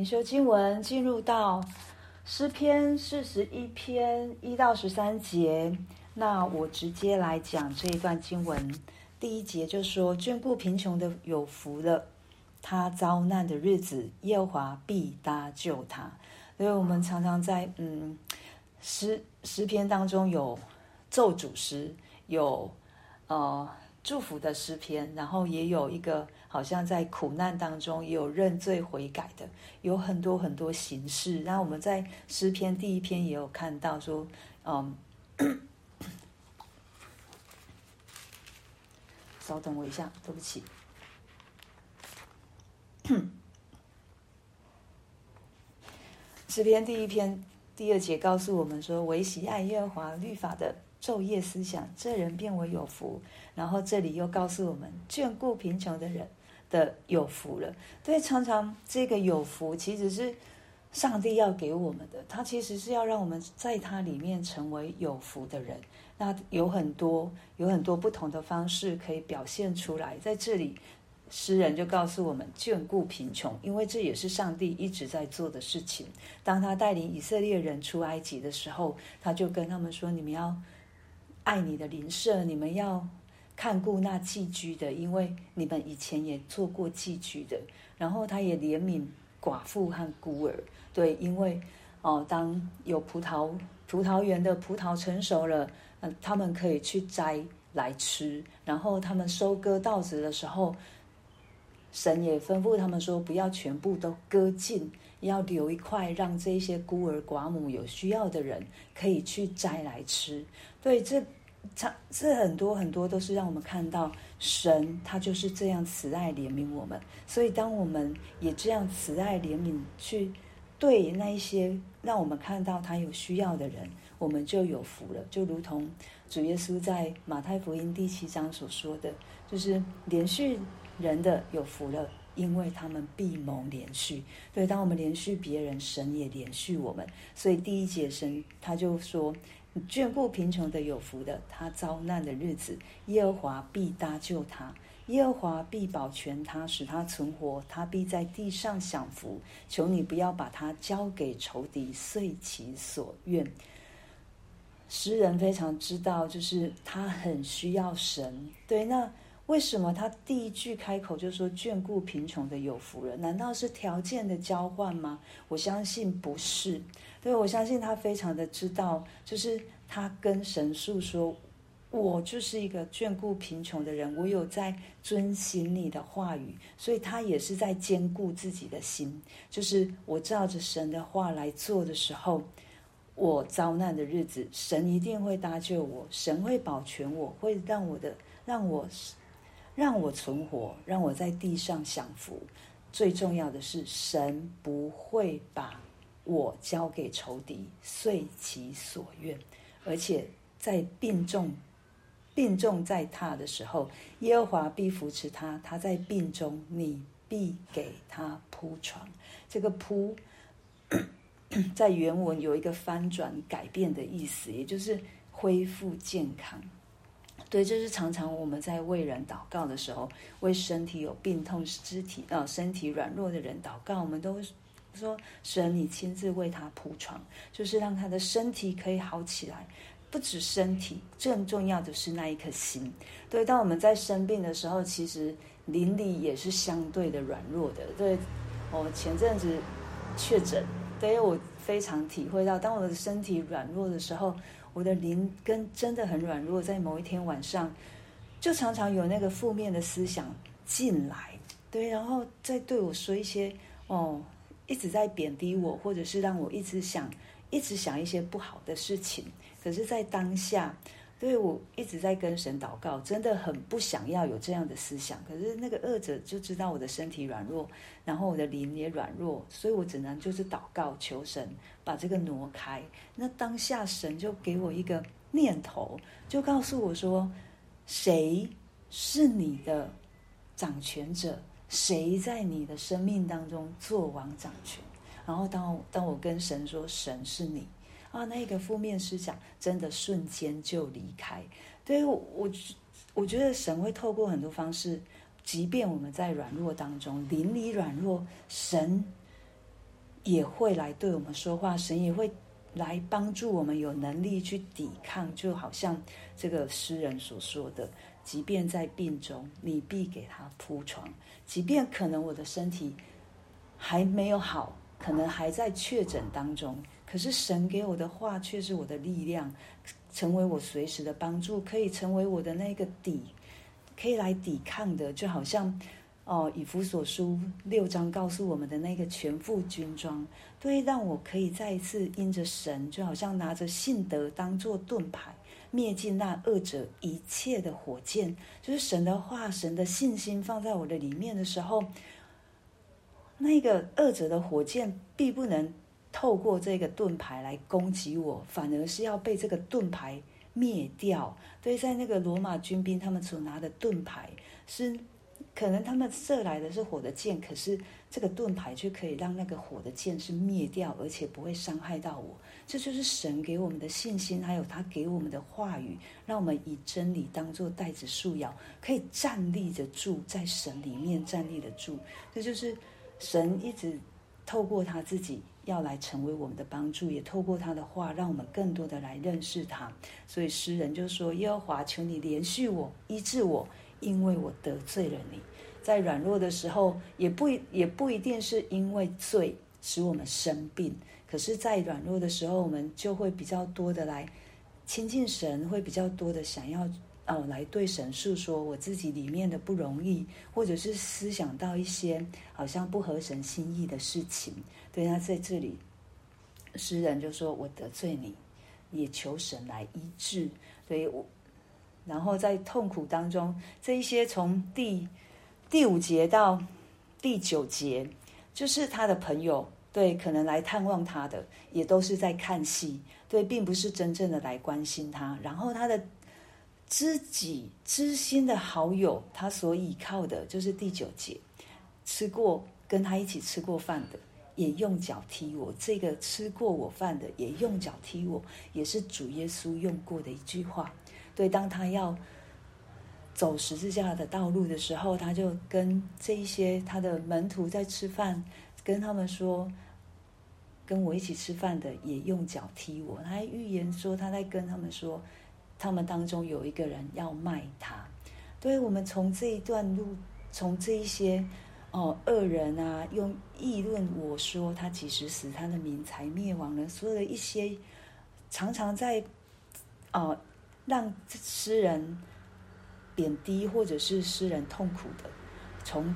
灵修经文进入到诗篇四十一篇一到十三节，那我直接来讲这一段经文。第一节就说：“眷顾贫穷的有福了，他遭难的日子，耶和华必搭救他。”所以我们常常在嗯诗诗篇当中有咒诅诗，有呃。祝福的诗篇，然后也有一个好像在苦难当中也有认罪悔改的，有很多很多形式。然后我们在诗篇第一篇也有看到说，嗯，稍等我一下，对不起。诗篇第一篇第二节告诉我们说，唯喜爱耶和华律法的。昼夜思想，这人便为有福。然后这里又告诉我们，眷顾贫穷的人的有福了。对，常常这个有福其实是上帝要给我们的，他其实是要让我们在他里面成为有福的人。那有很多有很多不同的方式可以表现出来。在这里，诗人就告诉我们，眷顾贫穷，因为这也是上帝一直在做的事情。当他带领以色列人出埃及的时候，他就跟他们说：“你们要。”爱你的邻舍，你们要看顾那寄居的，因为你们以前也做过寄居的。然后他也怜悯寡妇和孤儿，对，因为哦，当有葡萄葡萄园的葡萄成熟了，嗯，他们可以去摘来吃。然后他们收割稻子的时候，神也吩咐他们说，不要全部都割尽，要留一块，让这些孤儿寡母有需要的人可以去摘来吃。对，这这这很多很多都是让我们看到神，他就是这样慈爱怜悯我们。所以，当我们也这样慈爱怜悯去对那一些让我们看到他有需要的人，我们就有福了。就如同主耶稣在马太福音第七章所说的，就是连续人的有福了，因为他们必蒙连续。对，当我们连续别人，神也连续我们。所以第一节神他就说。眷顾贫穷的有福的，他遭难的日子，耶和华必搭救他，耶和华必保全他，使他存活，他必在地上享福。求你不要把他交给仇敌，遂其所愿。诗人非常知道，就是他很需要神。对，那为什么他第一句开口就说眷顾贫穷的有福人？难道是条件的交换吗？我相信不是。对，我相信他非常的知道，就是他跟神诉说，我就是一个眷顾贫穷的人，我有在遵行你的话语，所以他也是在坚固自己的心，就是我照着神的话来做的时候，我遭难的日子，神一定会搭救我，神会保全我，会让我的让我让我存活，让我在地上享福。最重要的是，神不会把。我交给仇敌，遂其所愿。而且在病重、病重在榻的时候，耶和华必扶持他。他在病中，你必给他铺床。这个铺 在原文有一个翻转、改变的意思，也就是恢复健康。对，这是常常我们在为人祷告的时候，为身体有病痛、肢体啊、身体软弱的人祷告，我们都。说神，你亲自为他铺床，就是让他的身体可以好起来。不止身体，更重要的是那一颗心。对，当我们在生病的时候，其实灵里也是相对的软弱的。对，我前阵子确诊，对，我非常体会到，当我的身体软弱的时候，我的灵根真的很软弱。在某一天晚上，就常常有那个负面的思想进来，对，然后再对我说一些哦。一直在贬低我，或者是让我一直想，一直想一些不好的事情。可是，在当下，对，我一直在跟神祷告，真的很不想要有这样的思想。可是那个恶者就知道我的身体软弱，然后我的灵也软弱，所以我只能就是祷告求神把这个挪开。那当下神就给我一个念头，就告诉我说：谁是你的掌权者？谁在你的生命当中做王掌权？然后当当我跟神说神是你啊，那个负面思想真的瞬间就离开。对，我我我觉得神会透过很多方式，即便我们在软弱当中，灵里软弱，神也会来对我们说话，神也会来帮助我们有能力去抵抗，就好像这个诗人所说的：“即便在病中，你必给他铺床；即便可能我的身体还没有好，可能还在确诊当中，可是神给我的话却是我的力量，成为我随时的帮助，可以成为我的那个底，可以来抵抗的，就好像。”哦，以弗所书六章告诉我们的那个全副军装，对，让我可以再一次因着神，就好像拿着信德当做盾牌，灭尽那恶者一切的火箭。就是神的话，神的信心放在我的里面的时候，那个恶者的火箭必不能透过这个盾牌来攻击我，反而是要被这个盾牌灭掉。对，在那个罗马军兵他们所拿的盾牌是。可能他们射来的是火的箭，可是这个盾牌却可以让那个火的箭是灭掉，而且不会伤害到我。这就是神给我们的信心，还有他给我们的话语，让我们以真理当作带子束腰，可以站立着住在神里面，站立得住。这就是神一直透过他自己要来成为我们的帮助，也透过他的话，让我们更多的来认识他。所以诗人就说：“耶和华，求你怜恤我，医治我。”因为我得罪了你，在软弱的时候，也不也不一定是因为罪使我们生病，可是，在软弱的时候，我们就会比较多的来亲近神，会比较多的想要哦来对神诉说我自己里面的不容易，或者是思想到一些好像不合神心意的事情。对，他在这里，诗人就说：“我得罪你，也求神来医治。”对我。然后在痛苦当中，这一些从第第五节到第九节，就是他的朋友，对，可能来探望他的，也都是在看戏，对，并不是真正的来关心他。然后他的知己知心的好友，他所倚靠的，就是第九节，吃过跟他一起吃过饭的，也用脚踢我。这个吃过我饭的，也用脚踢我，也是主耶稣用过的一句话。对，当他要走十字架的道路的时候，他就跟这一些他的门徒在吃饭，跟他们说：“跟我一起吃饭的也用脚踢我。”他还预言说，他在跟他们说，他们当中有一个人要卖他。对，我们从这一段路，从这一些哦恶人啊，用议论我说他几时死，他的民才灭亡了，所有的一些常常在哦。让诗人贬低，或者是诗人痛苦的，从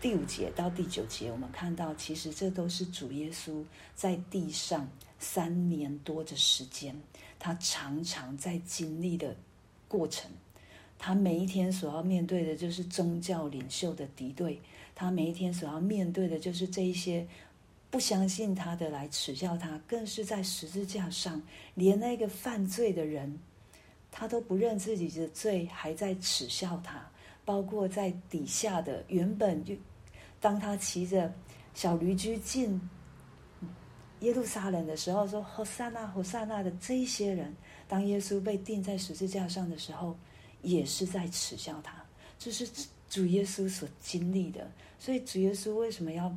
第五节到第九节，我们看到，其实这都是主耶稣在地上三年多的时间，他常常在经历的过程。他每一天所要面对的，就是宗教领袖的敌对；他每一天所要面对的，就是这一些不相信他的来耻笑他，更是在十字架上，连那个犯罪的人。他都不认自己的罪，还在耻笑他。包括在底下的原本就，当他骑着小驴驹进耶路撒冷的时候，说“和散那，和散那”的这一些人，当耶稣被钉在十字架上的时候，也是在耻笑他。这是主耶稣所经历的。所以主耶稣为什么要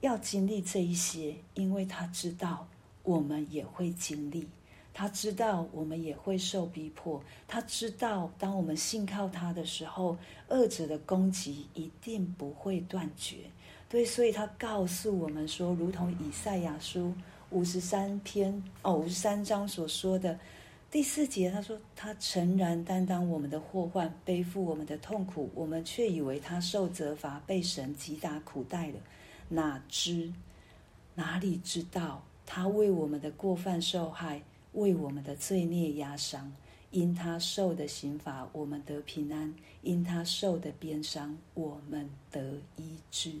要经历这一些？因为他知道我们也会经历。他知道我们也会受逼迫，他知道当我们信靠他的时候，恶者的攻击一定不会断绝。对，所以他告诉我们说，如同以赛亚书五十三篇哦，五十三章所说的第四节，他说：“他诚然担当我们的祸患，背负我们的痛苦，我们却以为他受责罚，被神击打苦待了。哪知哪里知道，他为我们的过犯受害。”为我们的罪孽压伤，因他受的刑罚，我们得平安；因他受的鞭伤，我们得医治。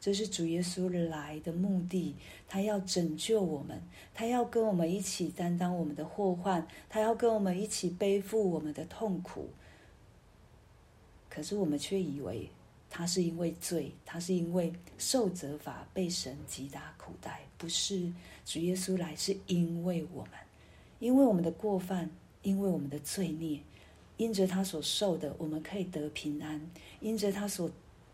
这是主耶稣来的目的，他要拯救我们，他要跟我们一起担当我们的祸患，他要跟我们一起背负我们的痛苦。可是我们却以为他是因为罪，他是因为受责罚，被神击打苦待。不是，主耶稣来是因为我们。因为我们的过犯，因为我们的罪孽，因着他所受的，我们可以得平安；因着他所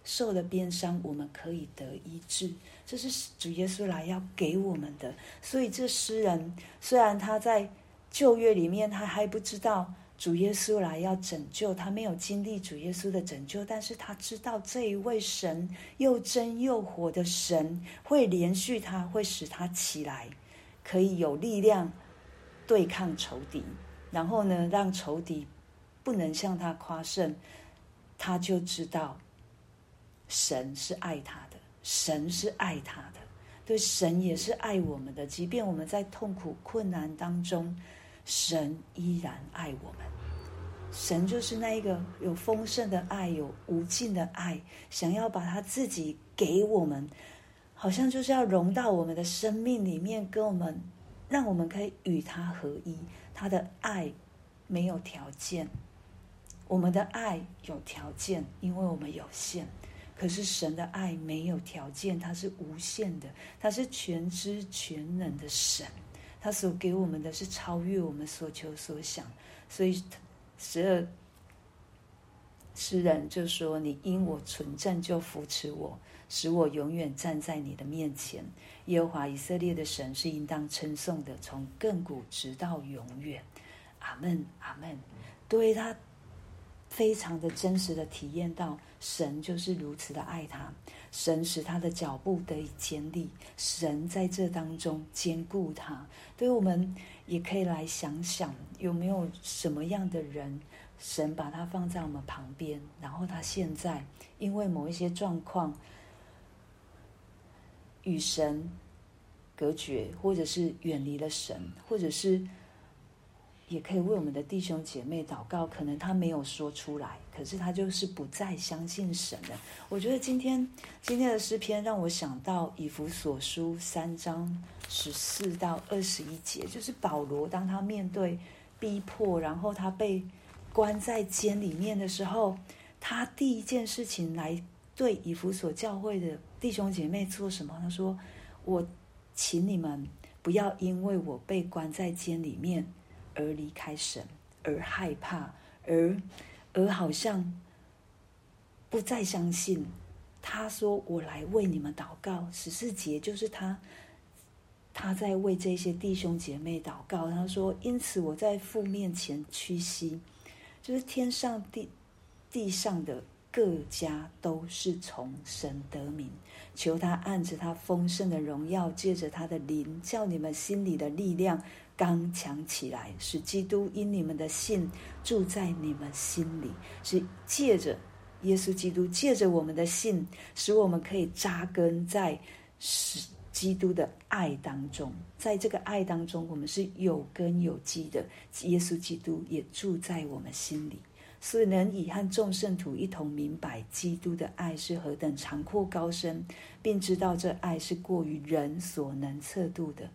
受了鞭伤，我们可以得医治。这是主耶稣来要给我们的。所以这诗人虽然他在旧约里面，他还不知道主耶稣来要拯救，他没有经历主耶稣的拯救，但是他知道这一位神又真又活的神会连续他，会使他起来，可以有力量对抗仇敌，然后呢，让仇敌不能向他夸胜，他就知道神是爱他的，神是爱他的，对，神也是爱我们的，即便我们在痛苦困难当中。神依然爱我们，神就是那一个有丰盛的爱，有无尽的爱，想要把他自己给我们，好像就是要融到我们的生命里面，跟我们，让我们可以与他合一。他的爱没有条件，我们的爱有条件，因为我们有限。可是神的爱没有条件，他是无限的，他是全知全能的神。他所给我们的是超越我们所求所想，所以十二诗人就说：“你因我存正就扶持我，使我永远站在你的面前。耶和华以色列的神是应当称颂的，从亘古直到永远。”阿门，阿门。对他。非常的真实的体验到，神就是如此的爱他，神使他的脚步得以坚立，神在这当中坚固他。对我们也可以来想想，有没有什么样的人，神把他放在我们旁边，然后他现在因为某一些状况与神隔绝，或者是远离了神，或者是。也可以为我们的弟兄姐妹祷告，可能他没有说出来，可是他就是不再相信神了。我觉得今天今天的诗篇让我想到以弗所书三章十四到二十一节，就是保罗当他面对逼迫，然后他被关在监里面的时候，他第一件事情来对以弗所教会的弟兄姐妹做什么？他说：“我请你们不要因为我被关在监里面。”而离开神，而害怕，而而好像不再相信。他说：“我来为你们祷告。”十四节就是他他在为这些弟兄姐妹祷告。他说：“因此我在父面前屈膝，就是天上地地上的各家都是从神得名，求他按着他丰盛的荣耀，借着他的灵，叫你们心里的力量。”刚强起来，使基督因你们的信住在你们心里，是借着耶稣基督，借着我们的信，使我们可以扎根在使基督的爱当中。在这个爱当中，我们是有根有基的。耶稣基督也住在我们心里，所以能以和众圣徒一同明白基督的爱是何等长阔高深，并知道这爱是过于人所能测度的。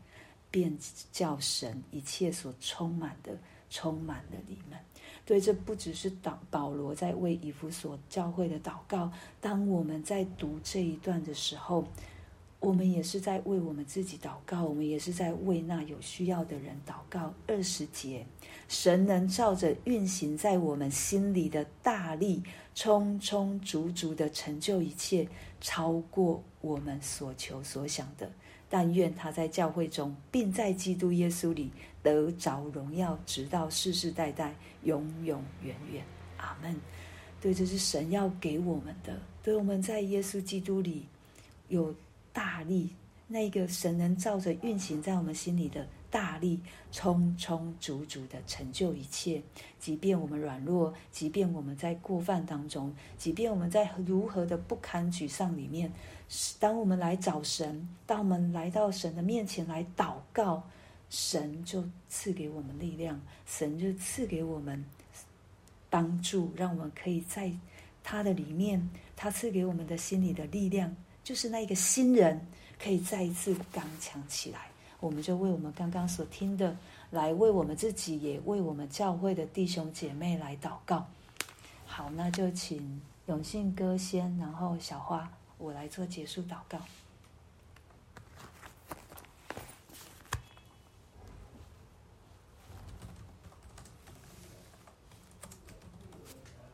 便叫神一切所充满的充满了你们。对，这不只是祷保罗在为以弗所教会的祷告。当我们在读这一段的时候，我们也是在为我们自己祷告，我们也是在为那有需要的人祷告。二十节，神能照着运行在我们心里的大力，充充足足的成就一切，超过我们所求所想的。但愿他在教会中，并在基督耶稣里得着荣耀，直到世世代代，永永远远。阿门。对，这是神要给我们的。对，我们在耶稣基督里有大力，那个神能照着运行在我们心里的大力，充充足足的成就一切。即便我们软弱，即便我们在过犯当中，即便我们在如何的不堪沮丧里面。当我们来找神，当我们来到神的面前来祷告，神就赐给我们力量，神就赐给我们帮助，让我们可以在他的里面，他赐给我们的心里的力量，就是那一个新人可以再一次刚强起来。我们就为我们刚刚所听的，来为我们自己，也为我们教会的弟兄姐妹来祷告。好，那就请永信哥先，然后小花。我来做结束祷告。